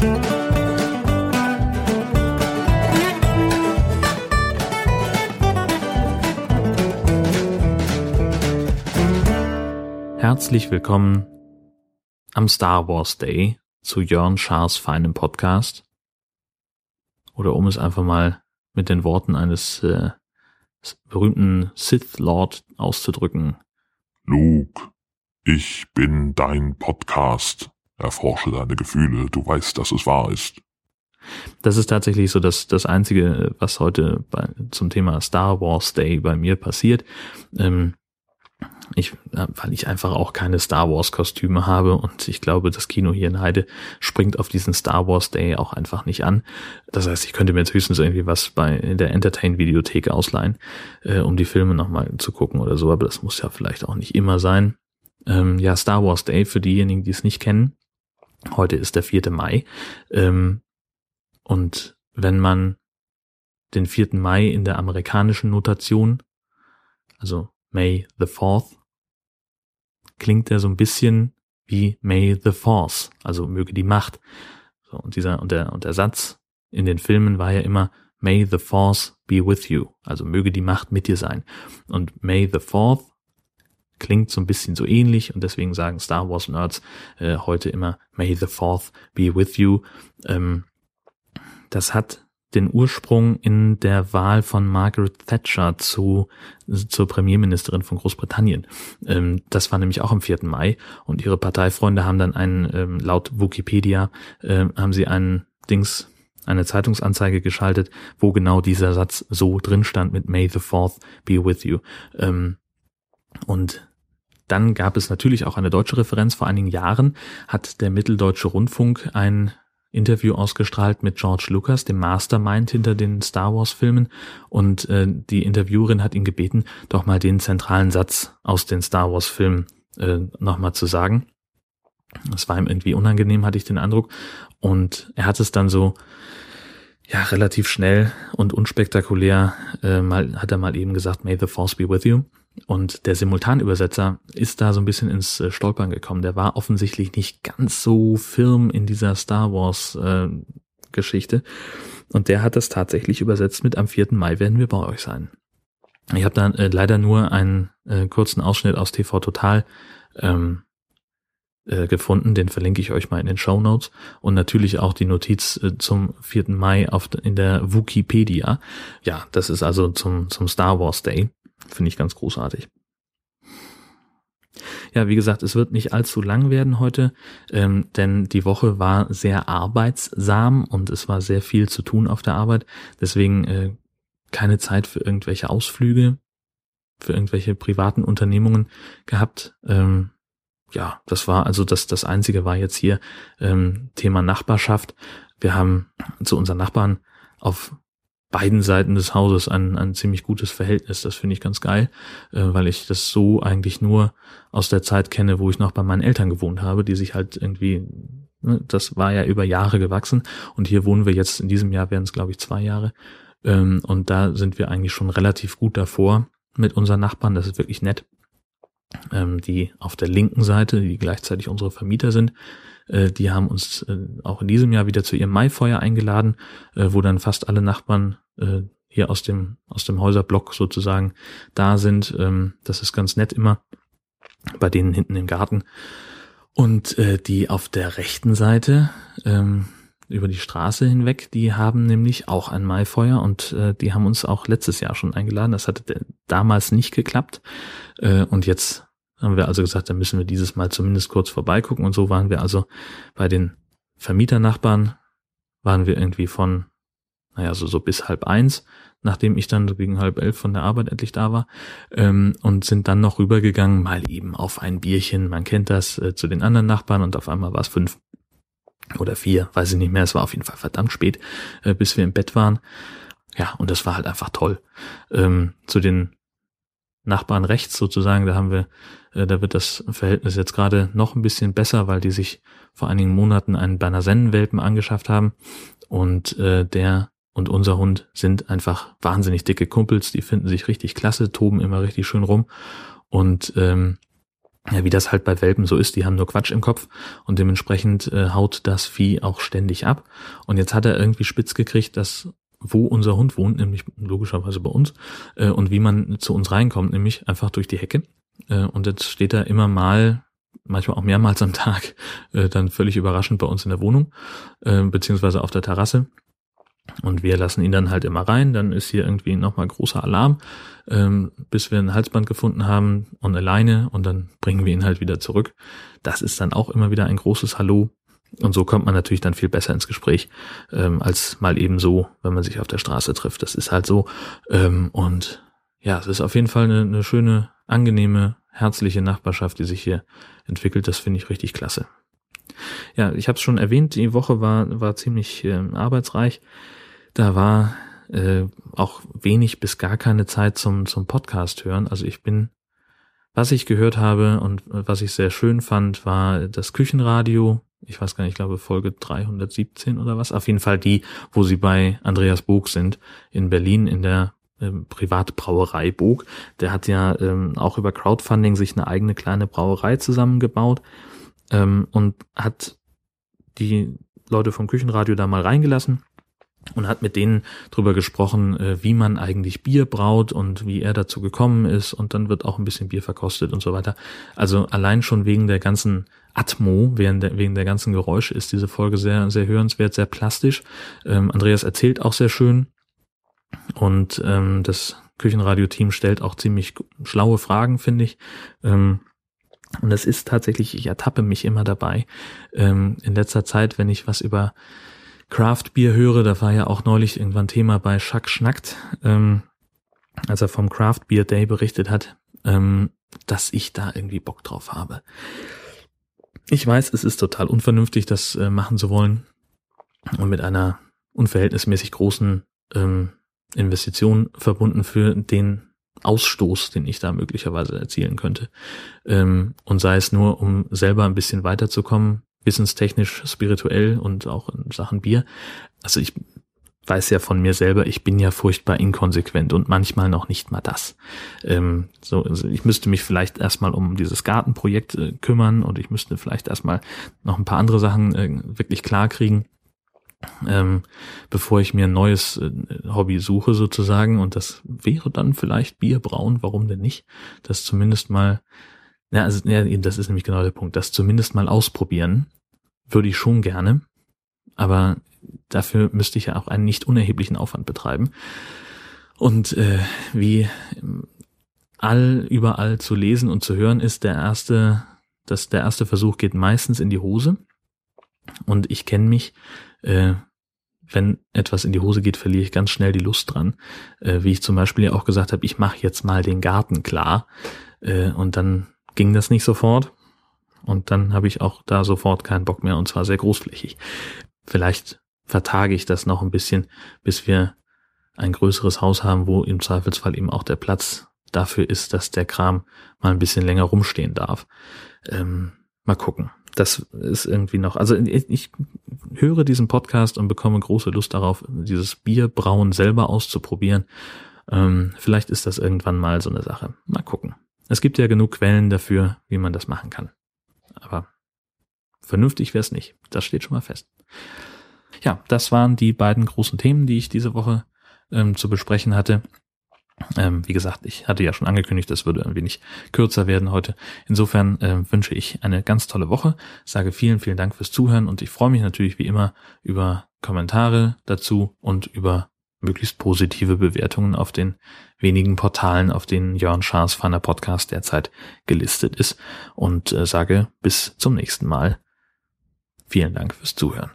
Herzlich willkommen am Star Wars Day zu Jörn Schaars feinem Podcast. Oder um es einfach mal mit den Worten eines äh, berühmten Sith Lord auszudrücken. Luke, ich bin dein Podcast. Erforsche deine Gefühle, du weißt, dass es wahr ist. Das ist tatsächlich so das, das Einzige, was heute bei, zum Thema Star Wars Day bei mir passiert. Ähm, ich, weil ich einfach auch keine Star Wars Kostüme habe und ich glaube, das Kino hier in Heide springt auf diesen Star Wars Day auch einfach nicht an. Das heißt, ich könnte mir jetzt höchstens irgendwie was bei der Entertain Videothek ausleihen, äh, um die Filme nochmal zu gucken oder so, aber das muss ja vielleicht auch nicht immer sein. Ähm, ja, Star Wars Day für diejenigen, die es nicht kennen. Heute ist der 4. Mai. Ähm, und wenn man den 4. Mai in der amerikanischen Notation, also May the 4th, klingt er so ein bisschen wie May the Force, also möge die Macht. So, und dieser, und der, und der Satz in den Filmen war ja immer May the Force be with you, also möge die Macht mit dir sein. Und May the Fourth klingt so ein bisschen so ähnlich und deswegen sagen Star Wars Nerds äh, heute immer May the Fourth be with you. Ähm, das hat den Ursprung in der Wahl von Margaret Thatcher zu, zur Premierministerin von Großbritannien. Ähm, das war nämlich auch am 4. Mai und ihre Parteifreunde haben dann einen, ähm, laut Wikipedia, äh, haben sie einen Dings, eine Zeitungsanzeige geschaltet, wo genau dieser Satz so drin stand mit May the Fourth be with you. Ähm, und dann gab es natürlich auch eine deutsche Referenz. Vor einigen Jahren hat der Mitteldeutsche Rundfunk ein Interview ausgestrahlt mit George Lucas, dem Mastermind hinter den Star Wars Filmen. Und äh, die Interviewerin hat ihn gebeten, doch mal den zentralen Satz aus den Star Wars Filmen äh, nochmal zu sagen. Das war ihm irgendwie unangenehm, hatte ich den Eindruck. Und er hat es dann so, ja, relativ schnell und unspektakulär, äh, mal, hat er mal eben gesagt, May the Force be with you. Und der Simultanübersetzer ist da so ein bisschen ins äh, Stolpern gekommen. Der war offensichtlich nicht ganz so firm in dieser Star Wars äh, Geschichte. Und der hat das tatsächlich übersetzt mit am 4. Mai werden wir bei euch sein. Ich habe da äh, leider nur einen äh, kurzen Ausschnitt aus TV Total ähm, äh, gefunden, den verlinke ich euch mal in den Show Notes und natürlich auch die Notiz äh, zum 4. Mai auf, in der Wikipedia. Ja, das ist also zum, zum Star Wars Day. Finde ich ganz großartig. Ja, wie gesagt, es wird nicht allzu lang werden heute, ähm, denn die Woche war sehr arbeitssam und es war sehr viel zu tun auf der Arbeit. Deswegen äh, keine Zeit für irgendwelche Ausflüge, für irgendwelche privaten Unternehmungen gehabt. Ähm, ja, das war also das, das Einzige war jetzt hier ähm, Thema Nachbarschaft. Wir haben zu unseren Nachbarn auf beiden Seiten des Hauses ein, ein ziemlich gutes Verhältnis. Das finde ich ganz geil, äh, weil ich das so eigentlich nur aus der Zeit kenne, wo ich noch bei meinen Eltern gewohnt habe, die sich halt irgendwie, ne, das war ja über Jahre gewachsen und hier wohnen wir jetzt, in diesem Jahr werden es glaube ich zwei Jahre ähm, und da sind wir eigentlich schon relativ gut davor mit unseren Nachbarn, das ist wirklich nett. Ähm, die auf der linken Seite, die gleichzeitig unsere Vermieter sind, äh, die haben uns äh, auch in diesem Jahr wieder zu ihrem Maifeuer eingeladen, äh, wo dann fast alle Nachbarn äh, hier aus dem, aus dem Häuserblock sozusagen da sind. Ähm, das ist ganz nett immer bei denen hinten im Garten. Und äh, die auf der rechten Seite, ähm, über die Straße hinweg, die haben nämlich auch ein Maifeuer und äh, die haben uns auch letztes Jahr schon eingeladen. Das hatte damals nicht geklappt. Äh, und jetzt haben wir also gesagt, da müssen wir dieses Mal zumindest kurz vorbeigucken. Und so waren wir also bei den Vermieternachbarn, waren wir irgendwie von, naja, so, so bis halb eins, nachdem ich dann gegen halb elf von der Arbeit endlich da war, ähm, und sind dann noch rübergegangen, mal eben auf ein Bierchen, man kennt das, äh, zu den anderen Nachbarn und auf einmal war es fünf oder vier, weiß ich nicht mehr, es war auf jeden Fall verdammt spät, äh, bis wir im Bett waren. Ja, und das war halt einfach toll. Ähm, zu den Nachbarn rechts sozusagen, da haben wir, äh, da wird das Verhältnis jetzt gerade noch ein bisschen besser, weil die sich vor einigen Monaten einen Berner angeschafft haben. Und äh, der und unser Hund sind einfach wahnsinnig dicke Kumpels, die finden sich richtig klasse, toben immer richtig schön rum. Und ähm, ja, wie das halt bei Welpen so ist, die haben nur Quatsch im Kopf. Und dementsprechend äh, haut das Vieh auch ständig ab. Und jetzt hat er irgendwie spitz gekriegt, dass wo unser Hund wohnt, nämlich logischerweise bei uns, äh, und wie man zu uns reinkommt, nämlich einfach durch die Hecke. Äh, und jetzt steht er immer mal, manchmal auch mehrmals am Tag, äh, dann völlig überraschend bei uns in der Wohnung, äh, beziehungsweise auf der Terrasse und wir lassen ihn dann halt immer rein, dann ist hier irgendwie nochmal großer Alarm, ähm, bis wir ein Halsband gefunden haben und alleine und dann bringen wir ihn halt wieder zurück. Das ist dann auch immer wieder ein großes Hallo. Und so kommt man natürlich dann viel besser ins Gespräch, ähm, als mal eben so, wenn man sich auf der Straße trifft. Das ist halt so. Ähm, und ja, es ist auf jeden Fall eine, eine schöne, angenehme, herzliche Nachbarschaft, die sich hier entwickelt. Das finde ich richtig klasse. Ja, ich habe es schon erwähnt, die Woche war, war ziemlich äh, arbeitsreich. Da war äh, auch wenig bis gar keine Zeit zum, zum Podcast hören. Also ich bin, was ich gehört habe und was ich sehr schön fand, war das Küchenradio. Ich weiß gar nicht, ich glaube Folge 317 oder was. Auf jeden Fall die, wo sie bei Andreas Bog sind in Berlin in der ähm, Privatbrauerei Bog. Der hat ja ähm, auch über Crowdfunding sich eine eigene kleine Brauerei zusammengebaut ähm, und hat die Leute vom Küchenradio da mal reingelassen und hat mit denen drüber gesprochen, äh, wie man eigentlich Bier braut und wie er dazu gekommen ist und dann wird auch ein bisschen Bier verkostet und so weiter. Also allein schon wegen der ganzen Atmo, wegen der, wegen der ganzen Geräusche ist diese Folge sehr, sehr hörenswert, sehr plastisch. Ähm, Andreas erzählt auch sehr schön und ähm, das Küchenradio-Team stellt auch ziemlich schlaue Fragen, finde ich. Ähm, und es ist tatsächlich, ich ertappe mich immer dabei, ähm, in letzter Zeit, wenn ich was über Craft Beer höre, da war ja auch neulich irgendwann Thema bei Schack Schnackt, ähm, als er vom Craft Beer Day berichtet hat, ähm, dass ich da irgendwie Bock drauf habe. Ich weiß, es ist total unvernünftig, das äh, machen zu wollen und mit einer unverhältnismäßig großen ähm, Investition verbunden für den Ausstoß, den ich da möglicherweise erzielen könnte. Ähm, und sei es nur, um selber ein bisschen weiterzukommen, wissenstechnisch, spirituell und auch in Sachen Bier. Also ich weiß ja von mir selber, ich bin ja furchtbar inkonsequent und manchmal noch nicht mal das. Ähm, so, also ich müsste mich vielleicht erstmal um dieses Gartenprojekt äh, kümmern und ich müsste vielleicht erstmal noch ein paar andere Sachen äh, wirklich klar kriegen, ähm, bevor ich mir ein neues äh, Hobby suche sozusagen. Und das wäre dann vielleicht Bierbrauen, warum denn nicht? Das zumindest mal ja, also, ja, das ist nämlich genau der Punkt. Das zumindest mal ausprobieren würde ich schon gerne, aber dafür müsste ich ja auch einen nicht unerheblichen Aufwand betreiben. Und äh, wie all überall zu lesen und zu hören ist, der erste, das, der erste Versuch geht meistens in die Hose. Und ich kenne mich, äh, wenn etwas in die Hose geht, verliere ich ganz schnell die Lust dran. Äh, wie ich zum Beispiel ja auch gesagt habe, ich mache jetzt mal den Garten klar. Äh, und dann ging das nicht sofort. Und dann habe ich auch da sofort keinen Bock mehr und zwar sehr großflächig. Vielleicht vertage ich das noch ein bisschen, bis wir ein größeres Haus haben, wo im Zweifelsfall eben auch der Platz dafür ist, dass der Kram mal ein bisschen länger rumstehen darf. Ähm, mal gucken. Das ist irgendwie noch, also ich, höre diesen Podcast und bekomme große Lust darauf, dieses Bierbrauen selber auszuprobieren. Ähm, vielleicht ist das irgendwann mal so eine Sache. Mal gucken. Es gibt ja genug Quellen dafür, wie man das machen kann. Aber vernünftig wäre es nicht. Das steht schon mal fest. Ja, das waren die beiden großen Themen, die ich diese Woche ähm, zu besprechen hatte. Ähm, wie gesagt, ich hatte ja schon angekündigt, das würde ein wenig kürzer werden heute. Insofern äh, wünsche ich eine ganz tolle Woche, sage vielen, vielen Dank fürs Zuhören und ich freue mich natürlich wie immer über Kommentare dazu und über möglichst positive Bewertungen auf den wenigen Portalen, auf denen Jörn Schaas Fanner Podcast derzeit gelistet ist und äh, sage bis zum nächsten Mal. Vielen Dank fürs Zuhören.